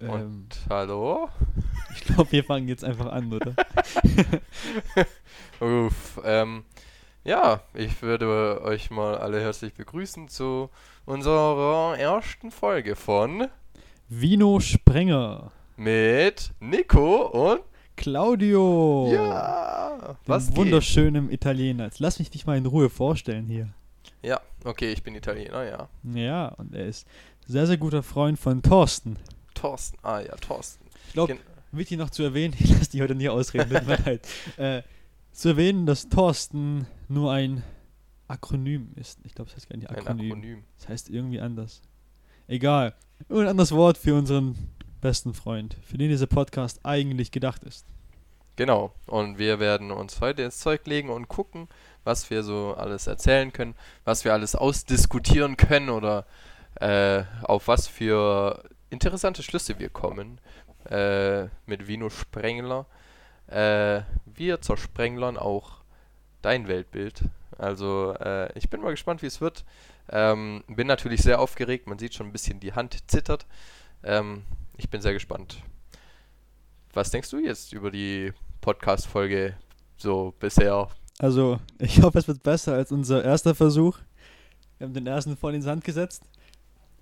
Und Ähm, hallo? ich glaube, wir fangen jetzt einfach an, oder? Uff, ähm, ja, ich würde euch mal alle herzlich begrüßen zu unserer ersten Folge von Vino Sprenger. mit Nico und Claudio. ja, was geht? wunderschönen Italiener. Jetzt lass mich dich mal in Ruhe vorstellen hier. Ja, okay, ich bin Italiener, ja. Ja, und er ist sehr, sehr guter Freund von Thorsten. Thorsten, ah ja, Thorsten. Ich glaube, wichtig noch zu erwähnen, ich lasse die heute nie ausreden, tut mir leid. Äh, zu erwähnen, dass Thorsten nur ein Akronym ist. Ich glaube, das heißt gar nicht Ein Akronym. Akronym. Das heißt irgendwie anders. Egal. Ein anderes Wort für unseren besten Freund, für den dieser Podcast eigentlich gedacht ist. Genau, und wir werden uns heute ins Zeug legen und gucken, was wir so alles erzählen können, was wir alles ausdiskutieren können oder äh, auf was für interessante Schlüsse wir kommen äh, mit Vino Sprengler. Äh, wir zersprenglern auch dein Weltbild. Also äh, ich bin mal gespannt, wie es wird. Ähm, bin natürlich sehr aufgeregt, man sieht schon ein bisschen, die Hand zittert. Ähm, ich bin sehr gespannt. Was denkst du jetzt über die Podcast-Folge so bisher? Also, ich hoffe, es wird besser als unser erster Versuch. Wir haben den ersten voll ins Sand gesetzt.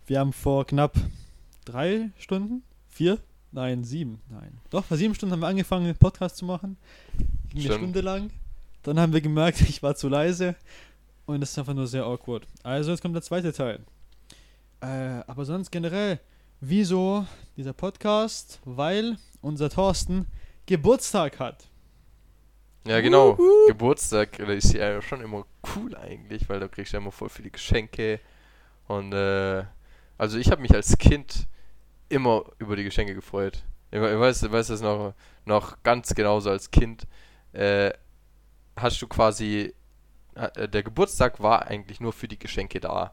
Wir haben vor knapp drei Stunden, vier, nein, sieben, nein. Doch, vor sieben Stunden haben wir angefangen, den Podcast zu machen. Ging eine. Stunde lang. Dann haben wir gemerkt, ich war zu leise. Und das ist einfach nur sehr awkward. Also, jetzt kommt der zweite Teil. Äh, aber sonst generell, wieso dieser Podcast? Weil unser Thorsten Geburtstag hat. Ja, genau. Wuhu. Geburtstag ist ja schon immer cool eigentlich, weil da kriegst du ja immer voll viele Geschenke. Und äh, also ich habe mich als Kind immer über die Geschenke gefreut. Ich, we- ich weiß, ich weiß das noch, noch ganz genauso als Kind. Äh, hast du quasi, äh, der Geburtstag war eigentlich nur für die Geschenke da.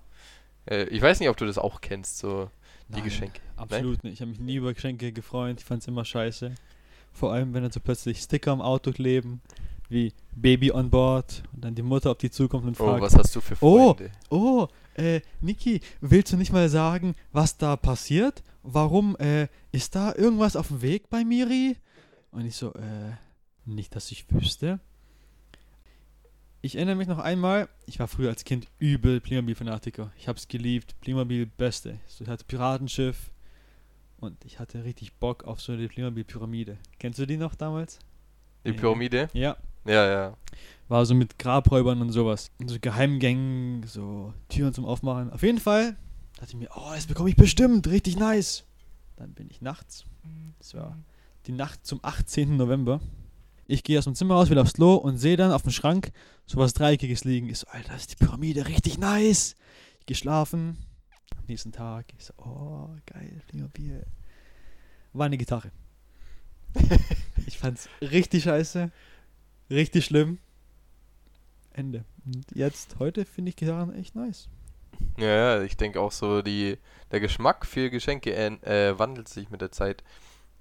Äh, ich weiß nicht, ob du das auch kennst, so die Nein, Geschenke. Absolut nicht. Ich habe mich nie über Geschenke gefreut. Ich fand es immer scheiße. Vor allem, wenn dann so plötzlich Sticker am Auto kleben, wie Baby on board und dann die Mutter auf die zukommt und Oh, fragt, was hast du für Oh. Freunde? oh, äh, Niki, willst du nicht mal sagen, was da passiert? Warum, äh, ist da irgendwas auf dem Weg bei Miri? Und ich so, äh, nicht, dass ich wüsste. Ich erinnere mich noch einmal, ich war früher als Kind übel Playmobil-Fanatiker. Ich hab's geliebt, Playmobil beste. So, ich hatte Piratenschiff und ich hatte richtig Bock auf so eine Playmobil-Pyramide. Kennst du die noch damals? Die. Pyramide? Ja. Ja, ja. War so mit Grabräubern und sowas. Und so Geheimgängen, so Türen zum Aufmachen. Auf jeden Fall dachte ich mir, oh, das bekomme ich bestimmt, richtig nice. Dann bin ich nachts. Das war die Nacht zum 18. November. Ich gehe aus dem Zimmer raus, wieder aufs Klo und sehe dann auf dem Schrank sowas Dreieckiges liegen. Ich so, Alter, das ist die Pyramide, richtig nice. Ich gehe schlafen. Am nächsten Tag, ich so, oh, geil, Playmobil. War eine Gitarre. ich fand's richtig scheiße. Richtig schlimm. Ende. Und jetzt, heute finde ich Gitarren echt nice. Ja, ja, ich denke auch so, die, der Geschmack für Geschenke ähn- äh, wandelt sich mit der Zeit.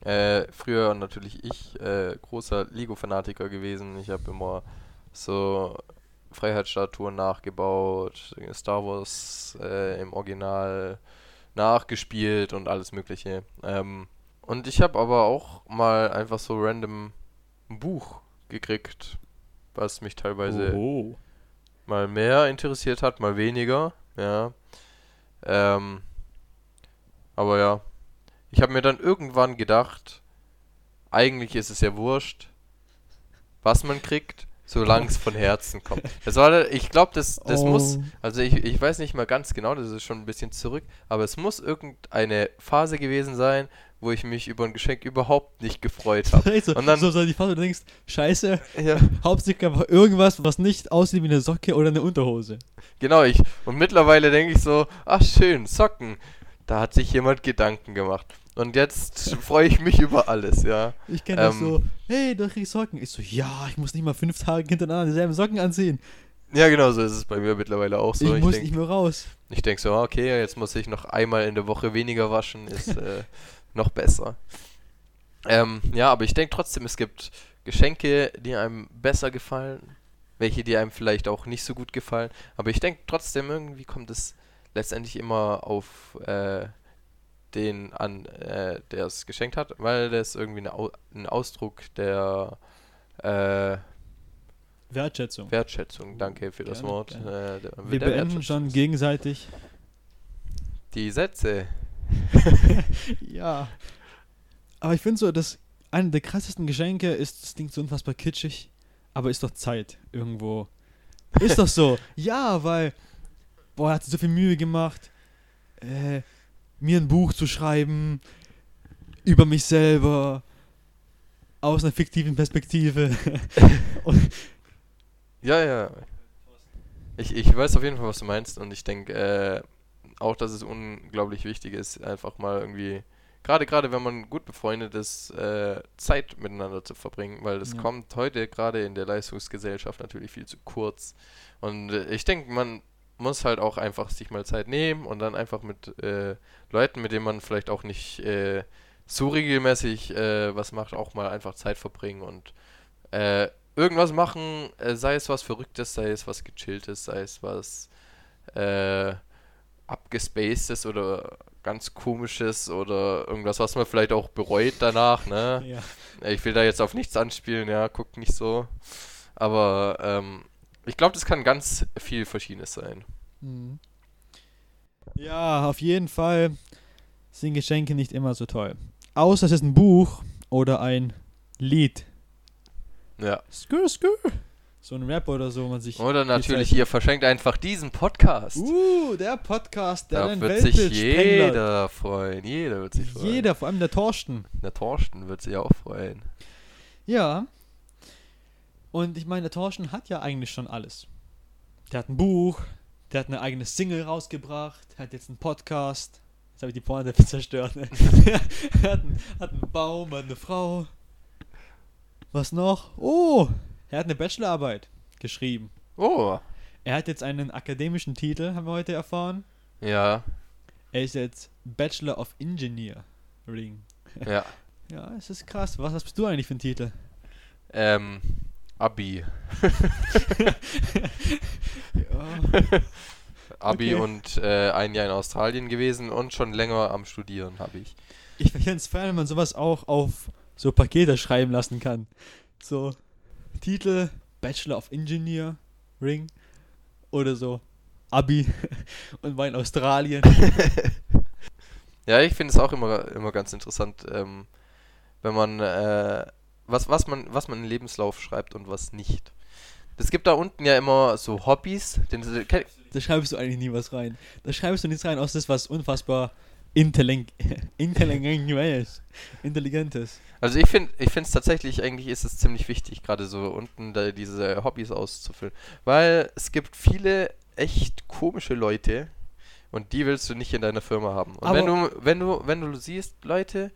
Äh, früher natürlich ich, äh, großer Lego-Fanatiker gewesen. Ich habe immer so Freiheitsstatuen nachgebaut, Star Wars äh, im Original nachgespielt und alles Mögliche. Ähm, und ich habe aber auch mal einfach so random ein Buch gekriegt, was mich teilweise Oh. mal mehr interessiert hat, mal weniger, ja. Ähm, aber ja, ich habe mir dann irgendwann gedacht, eigentlich ist es ja wurscht, was man kriegt, solange es von Herzen kommt. Das war, ich glaube, das, das Oh. muss, also ich, ich weiß nicht mal ganz genau, das ist schon ein bisschen zurück, aber es muss irgendeine Phase gewesen sein, wo ich mich über ein Geschenk überhaupt nicht gefreut habe. Also, Und dann- so, so die Phase, wo du denkst, scheiße, Ja. hauptsächlich einfach irgendwas, was nicht aussieht wie eine Socke oder eine Unterhose. Genau, ich. Und mittlerweile denke ich so, ach schön, Socken. Da hat sich jemand Gedanken gemacht. Und jetzt freue ich mich über alles, ja. Ich kenne das Ähm. so, hey, da krieg ich Socken. Ich so, ja, ich muss nicht mal fünf Tage hintereinander dieselben Socken anziehen. Ja, genau, so ist es bei mir mittlerweile auch so. ich Ich, muss denk, nicht mehr raus. ich denk so, okay, jetzt muss ich noch einmal in der Woche weniger waschen, ist äh, noch besser. Ähm, ja, aber ich denke trotzdem, es gibt Geschenke, die einem besser gefallen, welche, die einem vielleicht auch nicht so gut gefallen. Aber ich denke trotzdem, irgendwie kommt es letztendlich immer auf äh, den an, äh, der es geschenkt hat, weil das irgendwie eine Au ein Ausdruck der äh, Wertschätzung. Wertschätzung, danke für das Gerne, Wort. gerne. Äh, der, Wir der beenden schon gegenseitig. Die Sätze. ja. Aber ich finde so, dass eine der krassesten Geschenke ist, das klingt so unfassbar kitschig, aber ist doch Zeit irgendwo. Ist doch so. Ja, weil, boah, er hat so viel Mühe gemacht, äh, mir ein Buch zu schreiben über mich selber aus einer fiktiven Perspektive. Ja, ja. Ich, ich weiß auf jeden Fall, was du meinst und ich denke äh, auch, dass es unglaublich wichtig ist, einfach mal irgendwie, gerade gerade wenn man gut befreundet ist, äh, Zeit miteinander zu verbringen, weil das Ja. kommt heute gerade in der Leistungsgesellschaft natürlich viel zu kurz. Und äh, ich denke, man muss halt auch einfach sich mal Zeit nehmen und dann einfach mit äh, Leuten, mit denen man vielleicht auch nicht äh, so regelmäßig äh, was macht, auch mal einfach Zeit verbringen und äh, irgendwas machen, sei es was Verrücktes, sei es was Gechilltes, sei es was äh, Abgespacedes oder ganz Komisches oder irgendwas, was man vielleicht auch bereut danach, ne? ja. Ich will da jetzt auf nichts anspielen, ja, guckt nicht so. Aber ähm, ich glaube, das kann ganz viel Verschiedenes sein. Mhm. Ja, auf jeden Fall sind Geschenke nicht immer so toll. Außer es ist ein Buch oder ein Lied. Ja. Skr, skr. So ein Rap oder so, man sich. Oder natürlich, ihr verschenkt einfach diesen Podcast. Uh, der Podcast, der da dein wird sich Weltbild sprengt. jeder freuen. Jeder wird sich freuen. Jeder, vor allem der Torsten. Der Torsten wird sich auch freuen. Ja. Und ich meine, der Torsten hat ja eigentlich schon alles. Der hat ein Buch, der hat eine eigene Single rausgebracht, hat jetzt einen Podcast. Jetzt habe ich die Pointe zerstört. Ne? er hat einen, hat einen Baum, hat eine Frau. Was noch? Oh, er hat eine Bachelorarbeit geschrieben. Oh, Er hat jetzt einen akademischen Titel, haben wir heute erfahren. ja, Er ist jetzt Bachelor of Engineering. ja. Ja, es ist krass. Was hast du eigentlich für einen Titel? Ähm, Abi. Ja. Abi Okay. und äh, ein Jahr in Australien gewesen und schon länger am Studieren habe ich. Ich finde es fern, wenn man sowas auch auf so Pakete schreiben lassen kann. So Titel Bachelor of Engineering oder so Abi und war in Australien. Ja, ich finde es auch immer, immer ganz interessant, ähm, wenn man, äh, was, was man, was man in Lebenslauf schreibt und was nicht. Es gibt da unten ja immer so Hobbys. Den, Da schreibst du eigentlich nie was rein. Da schreibst du nichts rein, außer das was unfassbar intelligent, intelligentes, intelligentes. also ich finde, ich finde es tatsächlich, eigentlich ist es ziemlich wichtig, gerade so unten da diese Hobbys auszufüllen. Weil es gibt viele echt komische Leute und die willst du nicht in deiner Firma haben. Und wenn du, wenn du, wenn du siehst, Leute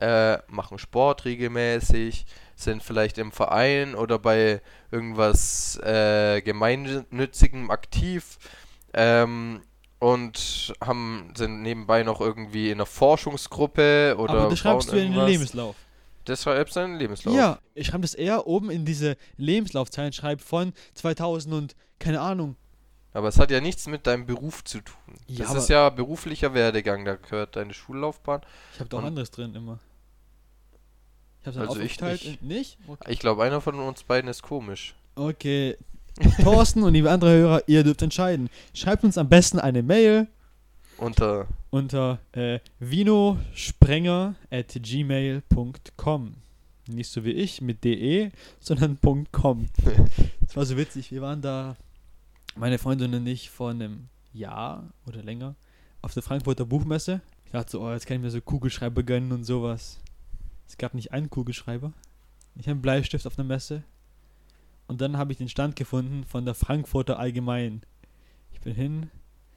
äh, machen Sport regelmäßig, sind vielleicht im Verein oder bei irgendwas äh, gemeinnützigem aktiv ähm, und haben sind nebenbei noch irgendwie in einer Forschungsgruppe oder Aber das schreibst du in den. Lebenslauf. Das schreibst du in den Lebenslauf. Ja, ich schreibe das eher oben in diese Lebenslaufzeilen, schreibe von 2000 und keine Ahnung. Aber es hat ja nichts mit deinem Beruf zu tun. Ja, das ist ja beruflicher Werdegang, da gehört deine Schullaufbahn. Ich habe doch anderes drin immer. Ich habe es dann Also ich nicht. nicht? Okay. Ich glaube, einer von uns beiden ist komisch. okay. Thorsten und liebe andere Hörer, ihr dürft entscheiden. Schreibt uns am besten eine Mail Unter unter äh, vinosprenger at gmail.com. Nicht so wie ich mit de, sondern .com. Das war so witzig. Wir waren da, meine Freundin und ich, vor einem Jahr oder länger auf der Frankfurter Buchmesse. Ich dachte so, oh, jetzt kann ich mir so Kugelschreiber gönnen und sowas. Es gab nicht einen Kugelschreiber. Ich habe einen Bleistift auf einer Messe. Und dann habe ich den Stand gefunden von der Frankfurter Allgemein. Ich bin hin,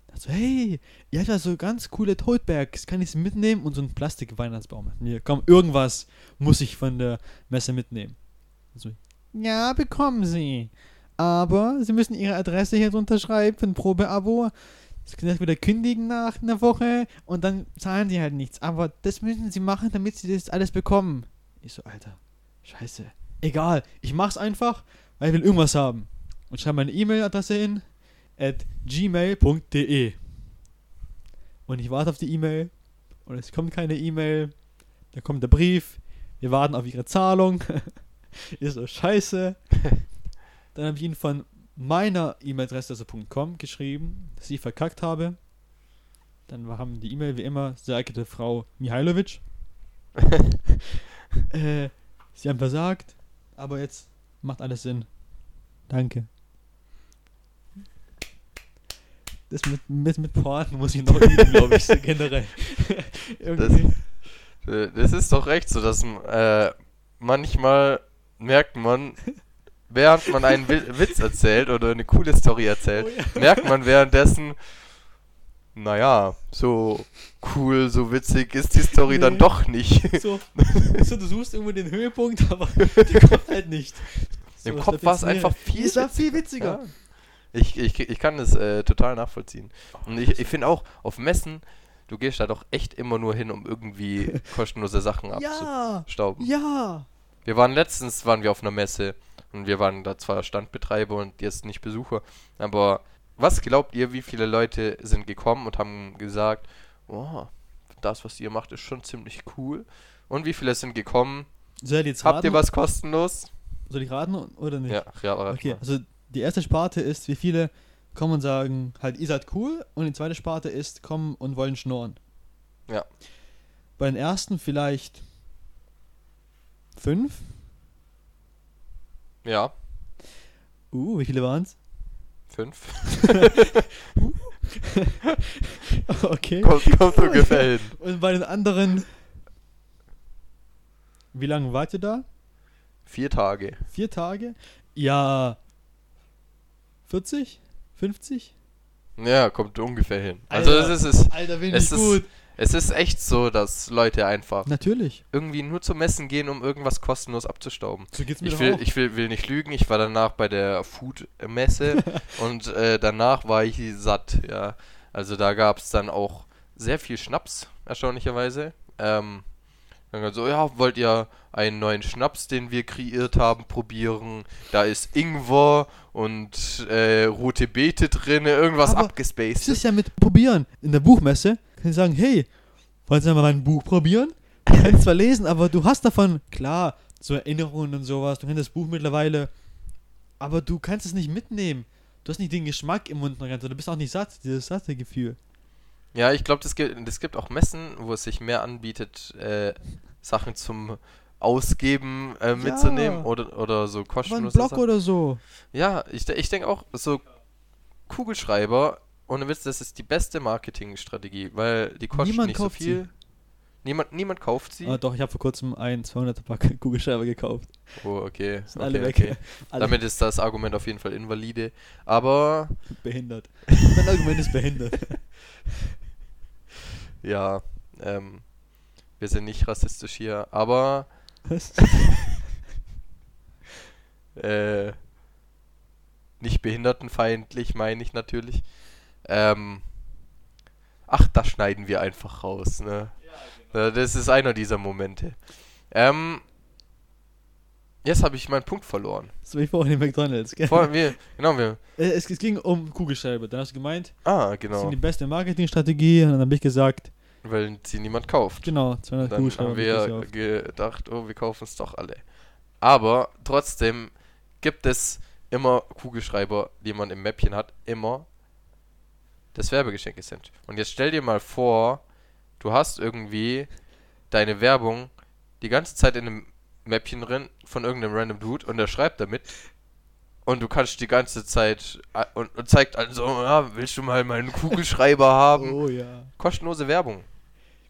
dachte so, hey, ihr habt ja so ganz coole Totebergs, kann ich sie mitnehmen? Und so einen Plastik-Weihnachtsbaum. Mir, komm, irgendwas muss ich von der Messe mitnehmen. So, ja, bekommen sie. Aber sie müssen ihre Adresse hier drunter schreiben für ein Probeabo. Sie können das wieder kündigen nach einer Woche und dann zahlen sie halt nichts. Aber das müssen sie machen, damit sie das alles bekommen. Ich so, Alter, scheiße. Egal, ich mach's einfach, weil ich will irgendwas haben. Und schreibe meine E-Mail-Adresse hin at gmail.de. Und ich warte auf die E-Mail und es kommt keine E-Mail. Dann kommt der Brief. Wir warten auf ihre Zahlung. ist so scheiße. Dann habe ich ihnen von meiner E-Mail-Adresse, also .com, geschrieben, dass ich verkackt habe. Dann haben die E-Mail wie immer, sehr geehrte Frau Mihailovic. äh, sie haben versagt, aber jetzt macht alles Sinn. Danke. Das mit, mit, mit Pointen muss ich noch üben, glaube ich, so generell. Äh, Das ist doch recht so, dass äh, manchmal merkt man, während man einen Wi- Witz erzählt oder eine coole Story erzählt, Oh ja. merkt man währenddessen, naja, so cool, so witzig ist die Story dann doch nicht. So, so, du suchst irgendwo den Höhepunkt, aber die kommt halt nicht. So, Im Kopf war es einfach viel Es war viel witziger. Ja. Ich, ich, ich kann das äh, total nachvollziehen. Und ich, ich finde auch, auf Messen, du gehst da doch echt immer nur hin, um irgendwie kostenlose Sachen Ja, abzustauben. ja. Wir waren letztens, waren wir auf einer Messe und wir waren da zwar Standbetreiber und jetzt nicht Besucher, aber was glaubt ihr, wie viele Leute sind gekommen und haben gesagt, oh, das, was ihr macht, ist schon ziemlich cool. Und wie viele sind gekommen? Soll ich jetzt Habt ihr was kostenlos? Soll ich raten oder nicht? Ja, ja, rat Okay, mal. also die erste Sparte ist, wie viele kommen und sagen, halt, ihr seid cool. Und die zweite Sparte ist, kommen und wollen schnorren. Ja. Bei den ersten vielleicht fünf. Ja, Uh, wie viele waren es? fünf. okay. kommt, kommt ungefähr hin. Und bei den anderen, wie lange wart ihr da? Vier Tage. Vier Tage? Ja. 40? 50? Ja, kommt ungefähr hin. Also Alter. es ist, es, Alter, bin es ist, es ist echt so, dass Leute einfach Natürlich. irgendwie nur zum Messen gehen, um irgendwas kostenlos abzustauben. So geht's mir Ich will, auch. ich will, will nicht lügen, ich war danach bei der Food-Messe und äh, danach war ich satt, ja. Also da gab es dann auch sehr viel Schnaps, erstaunlicherweise. Ähm, dann so, ja, wollt ihr einen neuen Schnaps, den wir kreiert haben, probieren? Da ist Ingwer und äh, rote Beete drin, irgendwas Aber abgespaced. Es ist ja mit Probieren. In der Buchmesse können sie sagen, hey, wollen Sie mal mein Buch probieren? Du kannst zwar lesen, aber du hast davon, klar, so Erinnerungen und sowas, du kennst das Buch mittlerweile, aber du kannst es nicht mitnehmen. Du hast nicht den Geschmack im Mund, noch ganz, du bist auch nicht satt, dieses satte Gefühl. Ja, ich glaube, das gibt, das gibt auch Messen, wo es sich mehr anbietet, äh, Sachen zum Ausgeben äh, mitzunehmen oder, oder so Aber ein Blog oder so. Ja, ich, ich denke auch, so Kugelschreiber, ohne Witz, das ist die beste Marketingstrategie, weil die kosten Niemand nicht so kauft sie. viel. Niemand, niemand kauft sie. Ah, doch, ich habe vor kurzem einen 200er Pack Kugelschreiber gekauft. oh, okay. Sind okay, alle weg. okay. Alle Damit ist das Argument auf jeden Fall invalide. Aber behindert. Dein Argument ist behindert. Ja, ähm, wir sind nicht rassistisch hier, aber Was? äh, nicht behindertenfeindlich, meine ich natürlich. Ähm, ach, das schneiden wir einfach raus, ne? Ja, Das ist einer dieser Momente. Ähm, jetzt habe ich meinen Punkt verloren. So wie vorhin in McDonalds. gell? Vor, wir, genau, wir. Es, es ging um Kugelschreiber. Dann hast du gemeint, Ah, das genau. sind die beste Marketingstrategie. Und dann habe ich gesagt, Weil sie niemand kauft. genau, 200 Dann Kugelschreiber. haben wir gedacht, oh, wir kaufen es doch alle. Aber trotzdem gibt es immer Kugelschreiber, die man im Mäppchen hat, immer das Werbegeschenke sind. Und jetzt stell dir mal vor, du hast irgendwie deine Werbung die ganze Zeit in einem Mäppchen drin von irgendeinem random Dude und der schreibt damit. Und du kannst die ganze Zeit und, und zeigt also, ja, willst du mal meinen Kugelschreiber haben? Oh ja. Kostenlose Werbung.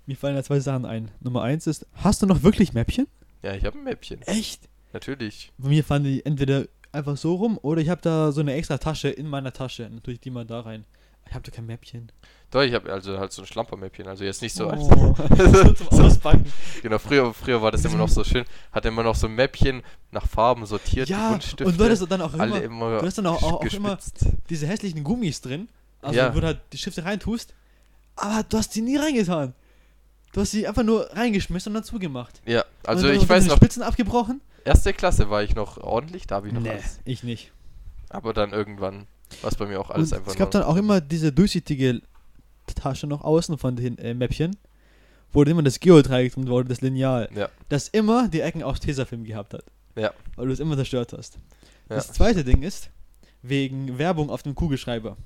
Mir fallen da zwei Sachen ein. Nummer eins ist, hast du noch wirklich Mäppchen? Ja, ich habe ein Mäppchen. Echt? Natürlich. Bei mir fahren die entweder einfach so rum oder ich habe da so eine extra Tasche in meiner Tasche. Natürlich die mal da rein. Ich habe da kein Mäppchen. Doch, ich habe also halt so ein Schlampermäppchen, also jetzt nicht so. Oh. so zum Auspacken. genau, früher, früher war das immer noch so schön, hatte immer noch so ein Mäppchen nach Farben sortiert, Ja, Buntstifte, und du hattest dann auch immer immer du hast dann auch- auch- auch immer- diese hässlichen Gummis drin. Also Ja. wo du halt die Stifte reintust. Aber du hast die nie reingetan. Du hast sie einfach nur reingeschmissen und dann zugemacht. Ja, also ich weiß noch, Spitzen abgebrochen? erste Klasse war ich noch ordentlich, da habe ich noch alles. ich nicht. Aber dann irgendwann war es bei mir auch alles und einfach es gab dann auch immer diese durchsichtige Tasche noch außen von den äh, Mäppchen, wo immer das Geodreieck drin wurde, das Lineal, Ja. das immer die Ecken aus Tesafilm gehabt hat. Ja. Weil du es immer zerstört hast. Ja. Das zweite Ding ist, wegen Werbung auf dem Kugelschreiber.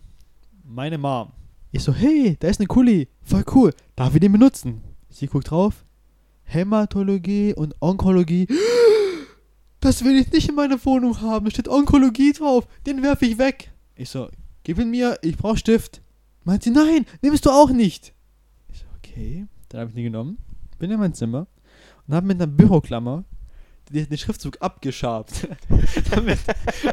Meine Mom. Ich so, hey, da ist eine Kuli, voll cool, darf ich den benutzen? Sie guckt drauf, Hämatologie und Onkologie. Das will ich nicht in meiner Wohnung haben, da steht Onkologie drauf, den werfe ich weg. Ich so, gib ihn mir, ich brauche Stift. Meint sie, nein, nimmst du auch nicht. Ich so, okay, dann habe ich den genommen, bin in mein Zimmer und habe mit einer Büroklammer den, Schriftzug abgeschabt, damit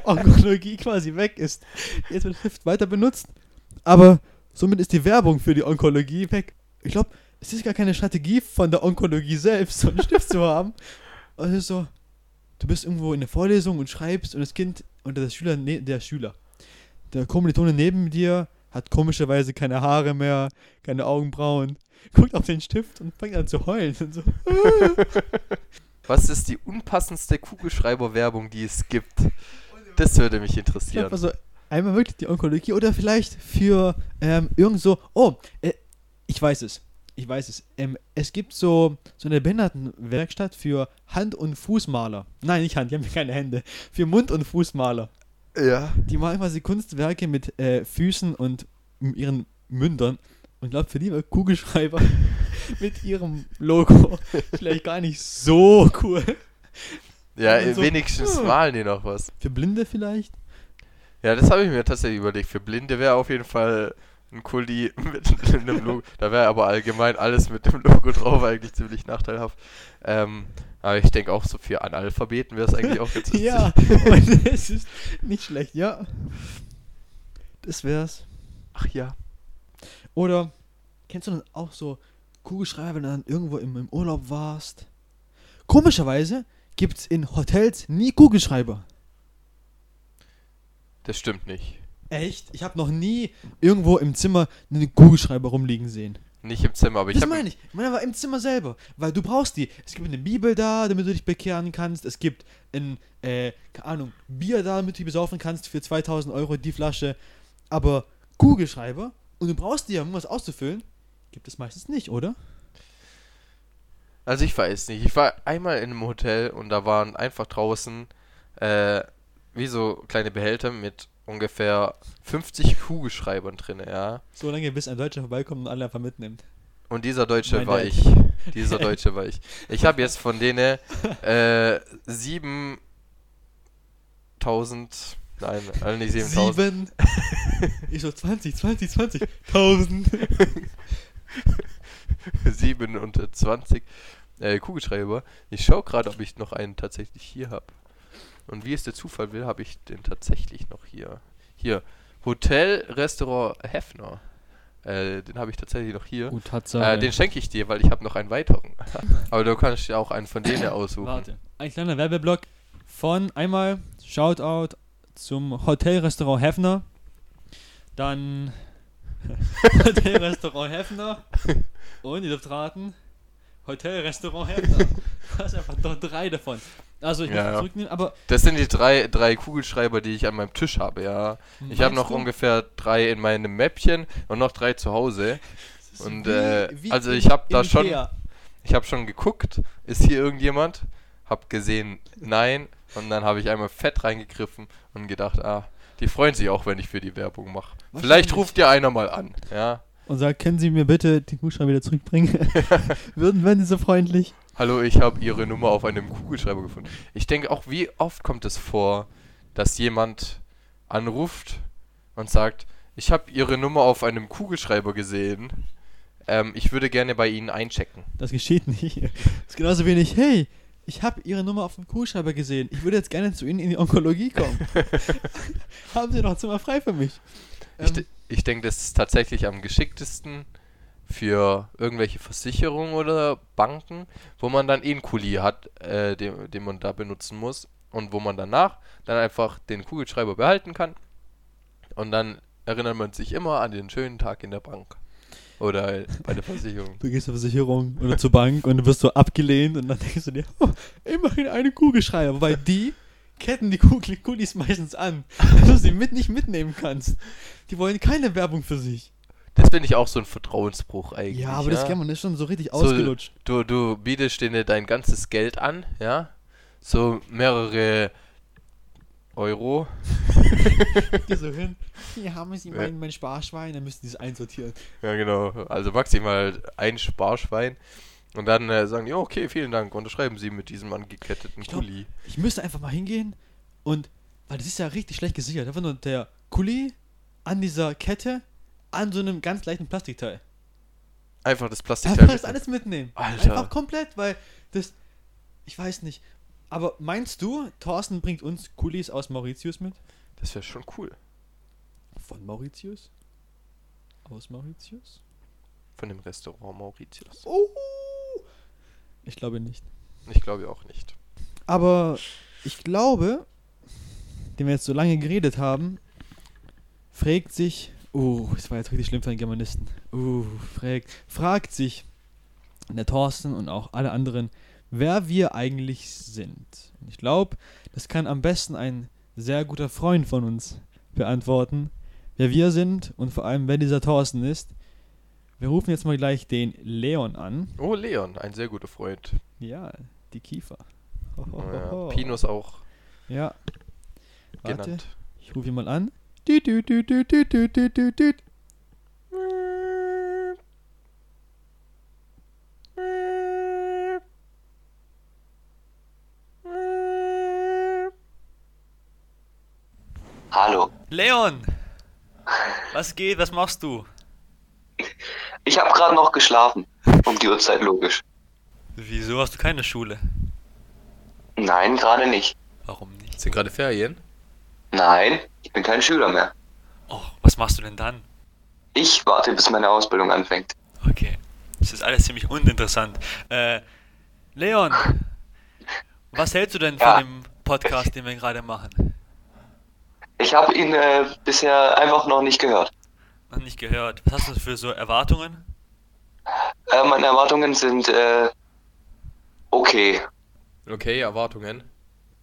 Onkologie quasi weg ist. Jetzt wird Stift weiter benutzt, aber somit ist die Werbung für die Onkologie weg. Ich glaube, es ist gar keine Strategie von der Onkologie selbst, so einen Stift zu haben. Es ist so, du bist irgendwo in der Vorlesung und schreibst und das Kind und der Schüler, ne, der Schüler, der Kommilitone neben dir hat komischerweise keine Haare mehr, keine Augenbrauen, guckt auf den Stift und fängt an zu heulen und so. Was ist die unpassendste Kugelschreiber-Werbung, die es gibt? Das würde mich Ich interessieren. also einmal wirklich die Onkologie oder vielleicht für ähm, irgend so, oh, äh, ich weiß es, ich weiß es. Ähm, es gibt so, so eine Behindertenwerkstatt für Hand- und Fußmaler. Nein, nicht Hand, die haben keine Hände. Für Mund- und Fußmaler. Ja. Die machen quasi Kunstwerke mit äh, Füßen und ihren Mündern. Und glaube für die war Kugelschreiber mit ihrem Logo vielleicht gar nicht so cool. Ja, so, wenigstens hm. malen die noch was. Für Blinde vielleicht? Ja, das habe ich mir tatsächlich überlegt. Für Blinde wäre auf jeden Fall ein Kuli mit einem Logo. Da wäre aber allgemein alles mit dem Logo drauf eigentlich ziemlich nachteilhaft. Ähm, aber ich denke auch so für Analphabeten wäre es eigentlich auch ganz. Ja, es ist nicht schlecht, ja. Das wär's. Ach ja. Oder kennst du dann auch so Kugelschreiber, wenn du dann irgendwo im, im Urlaub warst? Komischerweise gibt's in Hotels nie Kugelschreiber. Das stimmt nicht. Echt? Ich habe noch nie irgendwo im Zimmer einen Kugelschreiber rumliegen sehen. Nicht im Zimmer, aber ich das habe. meine ich. Ich meine aber im Zimmer selber. Weil du brauchst die. Es gibt eine Bibel da, damit du dich bekehren kannst. Es gibt ein, äh, keine Ahnung, Bier da, damit du dich besaufen kannst für 2000 Euro die Flasche. Aber Kugelschreiber und du brauchst die ja, um was auszufüllen, gibt es meistens nicht, oder? Also ich weiß nicht. Ich war einmal in einem Hotel und da waren einfach draußen äh, wie so kleine Behälter mit ungefähr 50 Kugelschreibern drin, ja. So lange, bis ein Deutscher vorbeikommt und alle einfach mitnimmt. Und dieser Deutsche Mein war Dad. ich. Dieser Deutsche war ich. Ich habe jetzt von denen äh, 7000, nein, also nicht 7000, Sieben. ich so 20, 20, 20. 1000. 27 äh, Kugelschreiber. Ich schaue gerade, ob ich noch einen tatsächlich hier habe. Und wie es der Zufall will, habe ich den tatsächlich noch hier. Hier, Hotel Restaurant Hefner. Äh, den habe ich tatsächlich noch hier. Gut, Äh, den schenke ich dir, weil ich habe noch einen weiteren. Aber du kannst ja auch einen von denen aussuchen. Warte. Ein kleiner Werbeblock von einmal Shoutout zum Hotelrestaurant Hefner. Dann Hotelrestaurant Hefner. Und ihr dürft raten, Hotelrestaurant Hefner. Du hast einfach noch drei davon. Also ich muss Ja, zurücknehmen, aber Das sind die drei, drei Kugelschreiber, die ich an meinem Tisch habe, ja. Ich habe noch du, ungefähr drei in meinem Mäppchen und noch drei zu Hause. und, wie- äh, wie also ich hab da schon- Ikea. Ich habe schon geguckt, ist hier irgendjemand? Hab gesehen, nein. Und dann habe ich einmal fett reingegriffen und gedacht, ah, die freuen sich auch, wenn ich für die Werbung mache. Vielleicht ruft ja einer mal an, ja. Und sagt, können Sie mir bitte den Kugelschreiber wieder zurückbringen? Würden, wenn Sie so freundlich. Hallo, ich habe Ihre Nummer auf einem Kugelschreiber gefunden. Ich denke auch, wie oft kommt es vor, dass jemand anruft und sagt, ich habe Ihre Nummer auf einem Kugelschreiber gesehen. Ähm, ich würde gerne bei Ihnen einchecken. Das geschieht nicht. Das ist genauso wenig, hey, ich habe Ihre Nummer auf dem Kugelschreiber gesehen. Ich würde jetzt gerne zu Ihnen in die Onkologie kommen. Haben Sie noch Zimmer frei für mich? Ich, Ähm, de ich denke, das ist tatsächlich am geschicktesten für irgendwelche Versicherungen oder Banken, wo man dann eh einen Kuli hat, äh, den, den man da benutzen muss und wo man danach dann einfach den Kugelschreiber behalten kann und dann erinnert man sich immer an den schönen Tag in der Bank oder bei der Versicherung. du gehst zur Versicherung oder zur Bank und du wirst so abgelehnt und dann denkst du dir, oh, immerhin eine Kugelschreiber, weil die ketten die Kulis meistens an, dass du sie mit nicht mitnehmen kannst. Die wollen keine Werbung für sich. Das finde ich auch so ein Vertrauensbruch eigentlich. Ja, aber das kann man ist schon so richtig So- ausgelutscht. Du, du bietest denen dein ganzes Geld an, ja? So mehrere Euro. Geh so hin. Hier haben sie Ja. mein, mein Sparschwein, dann müssen die es einsortieren. Ja, genau. Also maximal ein Sparschwein. Und dann äh, sagen die, "Ja, okay, vielen Dank. Unterschreiben Sie mit diesem angeketteten Ich glaub- Kuli. Ich müsste einfach mal hingehen und, weil das ist ja richtig schlecht gesichert, einfach nur der Kuli an dieser Kette an so einem ganz leichten Plastikteil. Einfach das Plastikteil. Einfach das alles mitnehmen. Alter. Einfach komplett, weil das, ich weiß nicht. Aber meinst du, Thorsten bringt uns Kulis aus Mauritius mit? Das wäre schon cool. Von Mauritius? Aus Mauritius? Von dem Restaurant Mauritius. Oh! Ich glaube nicht. Ich glaube auch nicht. Aber ich glaube, den wir jetzt so lange geredet haben, fragt sich, oh, das war jetzt richtig schlimm für den Germanisten. Uh, fragt, fragt sich der Thorsten und auch alle anderen, wer wir eigentlich sind. Und ich glaube, das kann am besten ein sehr guter Freund von uns beantworten, wer wir sind und vor allem, wer dieser Thorsten ist. Wir rufen jetzt mal gleich den Leon an. Oh, Leon, ein sehr guter Freund. Ja, die Kiefer. Ja, Pinus auch. Ja. Warte, genannt. ich rufe ihn mal an. Hallo. Leon! Was geht? Was machst du? Ich habe gerade noch geschlafen. Um die Uhrzeit logisch. Wieso hast du keine Schule? Nein, gerade nicht. Warum nicht? Sind gerade Ferien? Nein, ich bin kein Schüler mehr. Oh, was machst du denn dann? Ich warte, bis meine Ausbildung anfängt. Okay. Das ist alles ziemlich uninteressant. Äh, Leon, was hältst du denn Ja. von dem Podcast, den wir gerade machen? Ich habe ihn äh, bisher einfach noch nicht gehört. Noch nicht gehört. Was hast du für so Erwartungen? Äh, meine Erwartungen sind äh, okay. Okay, Erwartungen.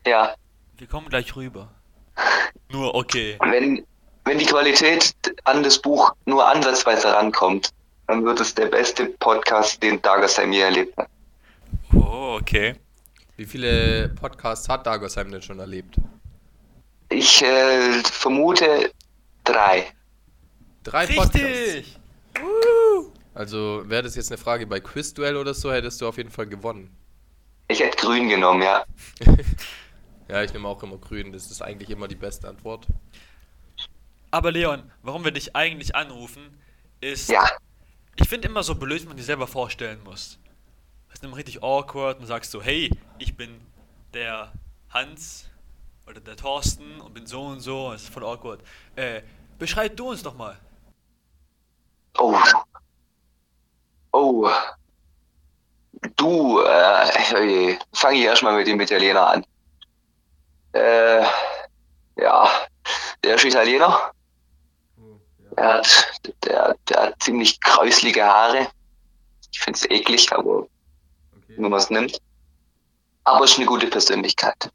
Ja, Wir kommen gleich rüber. Nur okay. wenn, wenn die Qualität an das Buch nur ansatzweise rankommt, dann wird es der beste Podcast, den Dagersheim je erlebt hat. Oh, okay. Wie viele Podcasts hat Dagosheim denn schon erlebt? Ich äh, vermute drei. Drei Podcasts. Richtig! Also wäre das jetzt eine Frage bei Quizduell oder so, hättest du auf jeden Fall gewonnen. Ich hätte grün genommen, ja. Ja, ich nehme auch immer grün, das ist eigentlich immer die beste Antwort. Aber Leon, warum wir dich eigentlich anrufen, ist, Ja, ich finde immer so blöd, wenn man dich selber vorstellen muss. Das ist immer richtig awkward und sagst so, hey, ich bin der Hans oder der Thorsten und bin so und so. Das ist voll awkward. Äh, beschreib du uns doch mal. Oh. Oh. Du, äh, fange ich erstmal mit dem Italiener an. Äh, ja, der ist Italiener. Er hat, der, der hat ziemlich kräuslige Haare. Ich finde es eklig, aber wenn man es nimmt. Aber ist eine gute Persönlichkeit.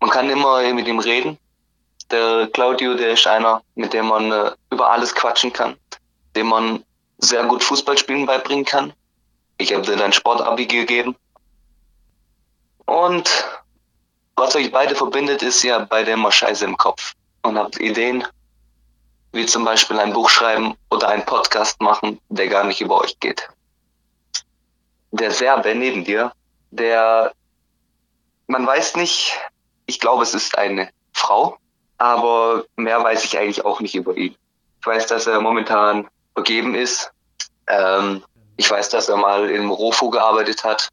Man kann immer mit ihm reden. Der Claudio, der ist einer, mit dem man äh, über alles quatschen kann dem man sehr gut Fußballspielen beibringen kann. Ich habe dir dann Sportabi gegeben. Und was euch beide verbindet, ist ja beide immer Scheiße im Kopf und habt Ideen, wie zum Beispiel ein Buch schreiben oder einen Podcast machen, der gar nicht über euch geht. Der Serbe neben dir, der, man weiß nicht, ich glaube, es ist eine Frau, aber mehr weiß ich eigentlich auch nicht über ihn. Ich weiß, dass er momentan vergeben ist. Ähm, ich weiß, dass er mal im Rofo gearbeitet hat,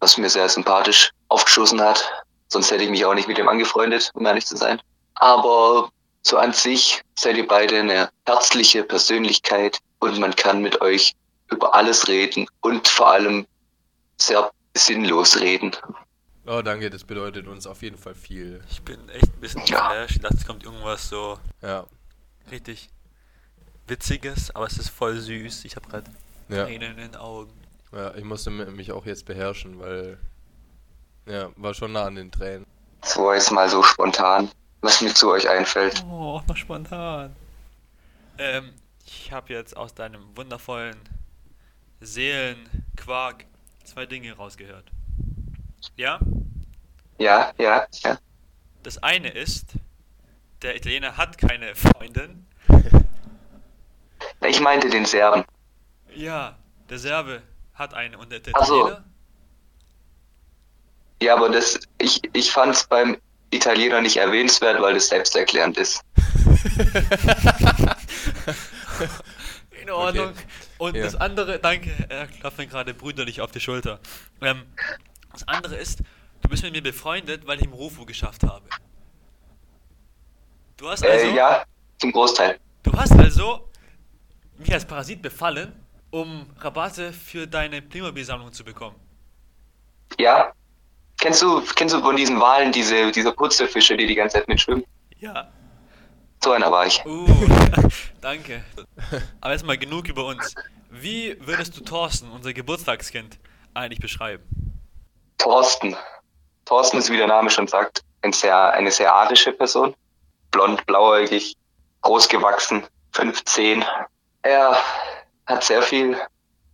was mir sehr sympathisch aufgeschossen hat. Sonst hätte ich mich auch nicht mit ihm angefreundet, um ehrlich zu sein. Aber so an sich seid ihr beide eine herzliche Persönlichkeit und man kann mit euch über alles reden und vor allem sehr sinnlos reden. Oh, danke, das bedeutet uns auf jeden Fall viel. Ich bin echt ein bisschen Ja. geflasht. Ich dachte, es kommt irgendwas so Ja, richtig Witziges, aber es ist voll süß. Ich habe gerade ja. Tränen in den Augen. ja, ich musste mi- mich auch jetzt beherrschen, weil, ja, war schon nah an den Tränen. So jetzt mal so spontan, was mir zu euch einfällt. Oh, noch spontan. Ähm, Ich habe jetzt aus deinem wundervollen Seelenquark zwei Dinge rausgehört. Ja? Ja, ja, ja. Das eine ist, der Italiener hat keine Freundin. Ich meinte den Serben. Ja, der Serbe hat eine und der, Ach so. Italiener? Ja, aber das, ich, ich fand es beim Italiener nicht erwähnenswert, weil es selbsterklärend ist. In Ordnung. Okay. Und Ja. das andere, danke, er klopft mir gerade brüderlich auf die Schulter. Ähm, das andere ist, du bist mit mir befreundet, weil ich im Rufo geschafft habe. Du hast also, Äh, ja, zum Großteil. du hast also mich als Parasit befallen, um Rabatte für deine Playmobil-Sammlung zu bekommen. Ja. Kennst du, kennst du von diesen Walen diese, diese Putzelfische, die die ganze Zeit mitschwimmen? Ja. So einer war ich. Uh, danke. Aber jetzt mal genug über uns. Wie würdest du Thorsten, unser Geburtstagskind, eigentlich beschreiben? Thorsten. Thorsten ist, wie der Name schon sagt, ein sehr, eine sehr arische Person. Blond, blauäugig, groß gewachsen, 15. Er hat sehr viel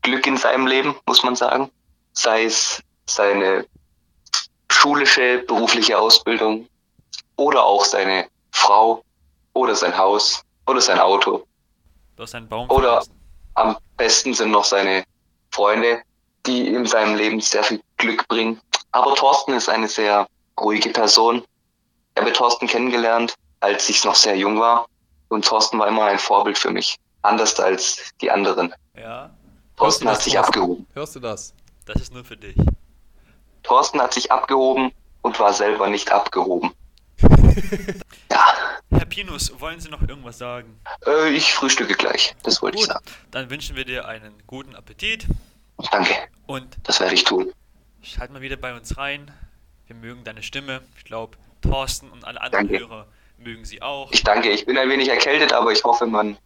Glück in seinem Leben, muss man sagen. Sei es seine schulische, berufliche Ausbildung oder auch seine Frau oder sein Haus oder sein Auto. Oder- vergessen. Am besten sind noch seine Freunde, die in seinem Leben sehr viel Glück bringen. Aber Thorsten ist eine sehr ruhige Person. Ich habe Thorsten kennengelernt, als ich noch sehr jung war. Und Thorsten war immer ein Vorbild für mich. Anders als die anderen. Ja, Thorsten das, hat sich Thorsten? abgehoben. Hörst du das? das ist nur für dich. Thorsten hat sich abgehoben und war selber nicht abgehoben. ja, Herr Pinus, wollen Sie noch irgendwas sagen? äh, ich frühstücke gleich. Das wollte ich Gut, sagen. dann wünschen wir dir einen guten Appetit Danke, und das werde ich tun. schalt mal wieder bei uns rein. Wir mögen deine Stimme. Ich glaube, Thorsten und alle anderen Danke. Hörer mögen sie auch. Ich danke, ich bin ein wenig erkältet, aber ich hoffe, man,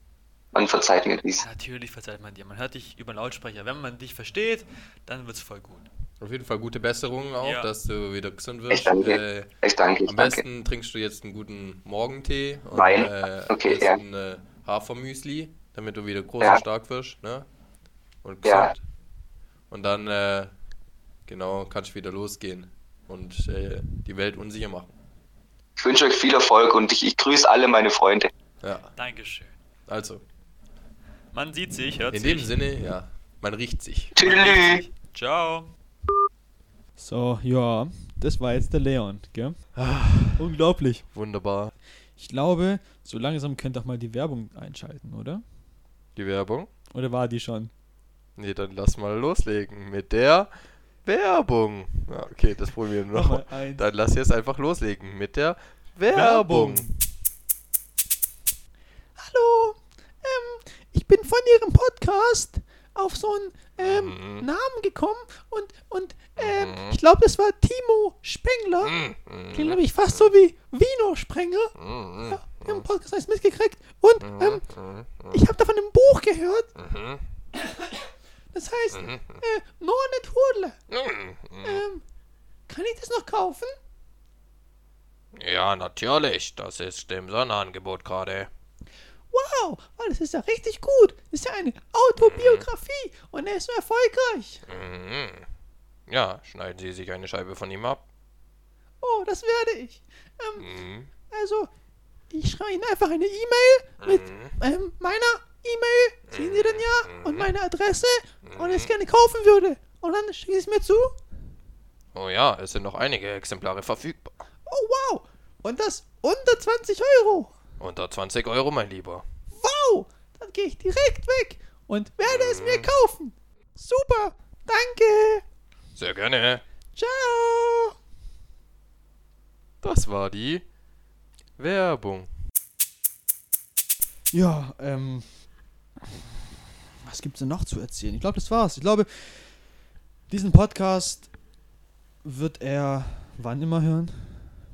man verzeiht mir dies. Natürlich verzeiht man dir. Man hört dich über Lautsprecher. Wenn man dich versteht, dann wird's voll gut. Auf jeden Fall gute Besserung auch, Ja. dass du wieder gesund Ich wirst. danke, Äh, ich danke, ich am danke. besten trinkst du jetzt einen guten Morgentee und Wein. äh, Okay, ja. ein äh, Hafermüsli, damit du wieder groß Ja. und stark wirst, ne? Und Ja. gesund. Und dann, äh, genau, kannst du wieder losgehen und äh, die Welt unsicher machen. Ich wünsche euch viel Erfolg und ich, ich grüße alle meine Freunde. Ja, Dankeschön. also, Man sieht sich, hört in sich. dem Sinne, ja, man riecht sich. Tschüss. Ciao. So, ja, das war jetzt der Leon, gell? Unglaublich. Wunderbar. Ich glaube, so langsam könnt ihr auch mal die Werbung einschalten, oder? Die Werbung? Oder war die schon? Nee, dann lass mal loslegen mit der Werbung. Ja, okay, das probieren wir noch. Nochmal eins. Dann lass jetzt einfach loslegen mit der Werbung. Hallo, ähm, ich bin von Ihrem Podcast auf so einen ähm, Mhm. Namen gekommen und, und ähm, Mhm. ich glaube, das war Timo Spengler. Mm, Klingt mm, nämlich fast so wie Wiener Sprenger. mm, Ja, im Podcast habe ich mitgekriegt. Und mm, ähm, mm, ich habe davon ein Buch gehört. mhm, Das heißt, mhm, äh, mm, mm. Ähm, kann ich das noch kaufen? Ja, natürlich. Das ist im Sonderangebot gerade. Wow, oh, das ist ja richtig gut. Das ist ja eine Autobiografie und er ist so erfolgreich. Mhm. Ja, schneiden Sie sich eine Scheibe von ihm ab. Oh, das werde ich. Ähm, Mhm. also, ich schreibe Ihnen einfach eine E-Mail mit Mhm. ähm, meiner E-Mail, sehen Sie denn ja, und meine Adresse und ich es gerne kaufen würde. Und dann schicken Sie es mir zu. Oh ja, es sind noch einige Exemplare verfügbar. Oh, wow. Und das unter 20 Euro. Unter 20 Euro, mein Lieber. Wow, dann gehe ich direkt weg und werde es mir kaufen. Super, danke. Sehr gerne. Ciao. Das war die Werbung. Ja, ähm. Was gibt's denn noch zu erzählen? Ich glaube, das war's. Ich glaube, diesen Podcast wird er wann immer hören?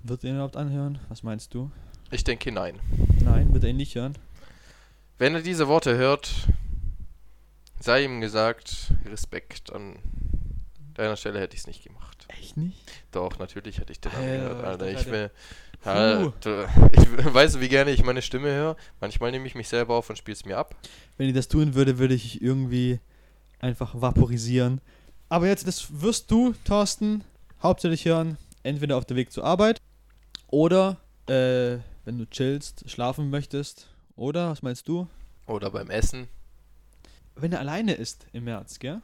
Wird er ihn überhaupt anhören? Was meinst du? Ich denke nein. Nein, wird er ihn nicht hören? Wenn er diese Worte hört, sei ihm gesagt, Respekt. An deiner Stelle hätte ich es nicht gemacht. Echt nicht? Doch, natürlich hätte ich den Alter, angehört, ich Alter. Ich will, du, ich weiß, wie gerne ich meine Stimme höre. Manchmal nehme ich mich selber auf und spiele es mir ab. Wenn ich das tun würde, würde ich irgendwie einfach vaporisieren. Aber jetzt, das wirst du, Thorsten, hauptsächlich hören, entweder auf dem Weg zur Arbeit oder äh, wenn du chillst, schlafen möchtest. Oder, was meinst du? Oder beim Essen. Wenn er alleine ist im März, gell?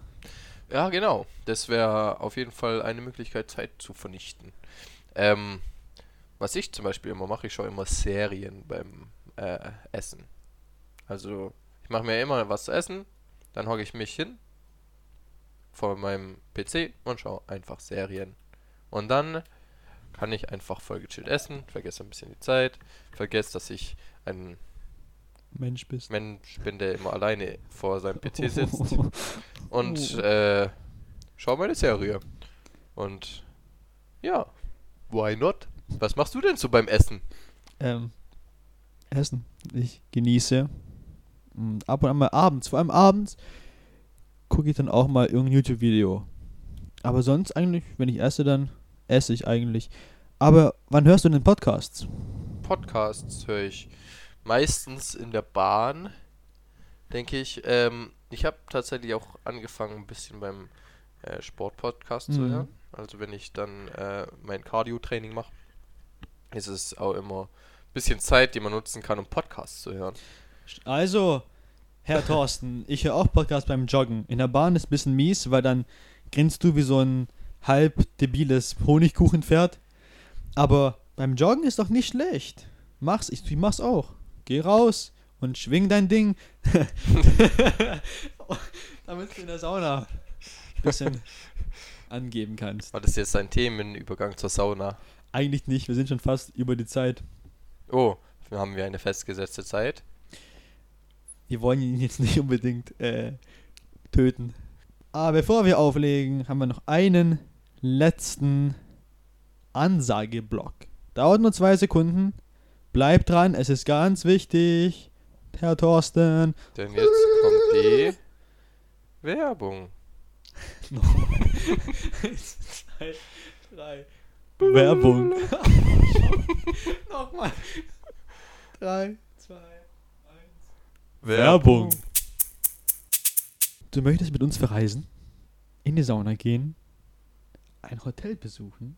Ja, genau. Das wäre auf jeden Fall eine Möglichkeit, Zeit zu vernichten. Ähm, was ich zum Beispiel immer mache, ich schaue immer Serien beim äh, Essen. Also, ich mache mir immer was zu essen, dann hocke ich mich hin vor meinem PC und schaue einfach Serien. Und dann kann ich einfach voll gechillt essen, vergesse ein bisschen die Zeit, vergesse, dass ich ein Mensch bist. Mensch bin, der immer alleine vor seinem PC sitzt und äh, schau meine Serie. Und ja, why not? Was machst du denn so beim Essen? ähm, Essen. Ich genieße. Und ab und an mal abends, vor allem abends, gucke ich dann auch mal irgendein YouTube-Video. Aber sonst eigentlich, wenn ich esse, dann esse ich eigentlich. Aber wann hörst du denn Podcasts? Podcasts höre ich meistens in der Bahn, denke ich. Ähm, ich habe tatsächlich auch angefangen, ein bisschen beim äh, Sportpodcast zu Mhm. hören. Also wenn ich dann äh, mein Cardio-Training mache, ist es auch immer ein bisschen Zeit, die man nutzen kann, um Podcasts zu hören. Also, Herr Thorsten, ich höre auch Podcasts beim Joggen. In der Bahn ist ein bisschen mies, weil dann grinst du wie so ein halb debiles Honigkuchenpferd. Aber beim Joggen ist doch nicht schlecht. Mach's, ich, ich mach's auch. Geh raus und schwing dein Ding. Damit du in der Sauna ein bisschen angeben kannst. War das jetzt ein Themenübergang zur Sauna? Eigentlich nicht, wir sind schon fast über die Zeit. Oh, haben wir eine festgesetzte Zeit. Wir wollen ihn jetzt nicht unbedingt äh, töten. Aber bevor wir auflegen, haben wir noch einen letzten Ansageblock. Dauert nur zwei Sekunden. Bleibt dran, es ist ganz wichtig. Herr Thorsten. Denn jetzt kommt die Werbung. Eins, zwei, drei. Werbung. Nochmal. Drei, zwei, eins. Werbung. Du möchtest mit uns verreisen, in die Sauna gehen, ein Hotel besuchen,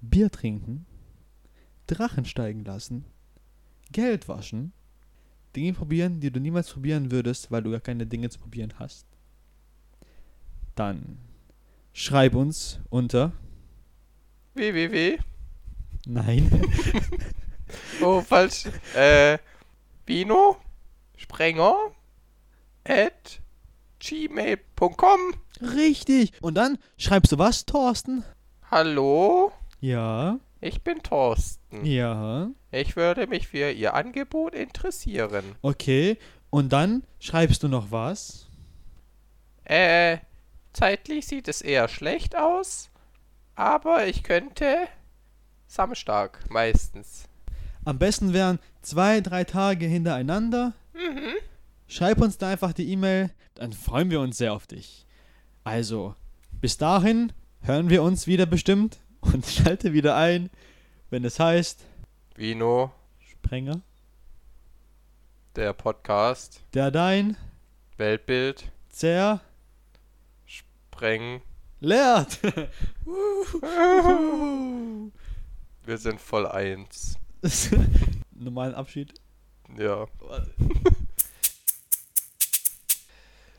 Bier trinken, Drachen steigen lassen, Geld waschen, Dinge probieren, die du niemals probieren würdest, weil du gar keine Dinge zu probieren hast. Dann schreib uns unter www. Nein. Oh, falsch. Äh, Bino Sprenger at gmail.com. Richtig. Und dann schreibst du was, Thorsten? Hallo, Ja. ich bin Thorsten. Ja. Ich würde mich für Ihr Angebot interessieren. Okay. Und dann schreibst du noch was? Äh, zeitlich sieht es eher schlecht aus, aber ich könnte Samstag meistens. Am besten wären zwei, drei Tage hintereinander. Mhm. Schreib uns da einfach die E-Mail, dann freuen wir uns sehr auf dich. Also, bis dahin hören wir uns wieder bestimmt und schalte wieder ein, wenn es heißt Vino, Sprenger, der Podcast, der dein Weltbild, Zer Spreng. lehrt. Wir sind voll eins. Normalen Abschied. Ja.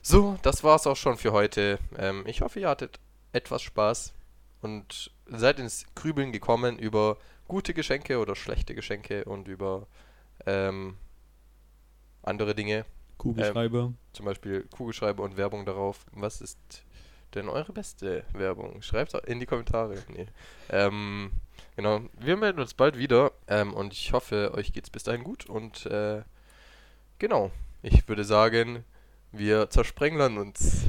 So, das war's auch schon für heute. Ähm, ich hoffe, ihr hattet etwas Spaß und seid ins Grübeln gekommen über gute Geschenke oder schlechte Geschenke und über ähm, andere Dinge, Kugelschreiber. zum Beispiel Kugelschreiber und Werbung darauf. Was ist denn eure beste Werbung? Schreibt in die Kommentare. Nee. Ähm, genau, wir melden uns bald wieder ähm, und ich hoffe, euch geht's bis dahin gut und äh, genau, ich würde sagen, wir zersprengeln uns.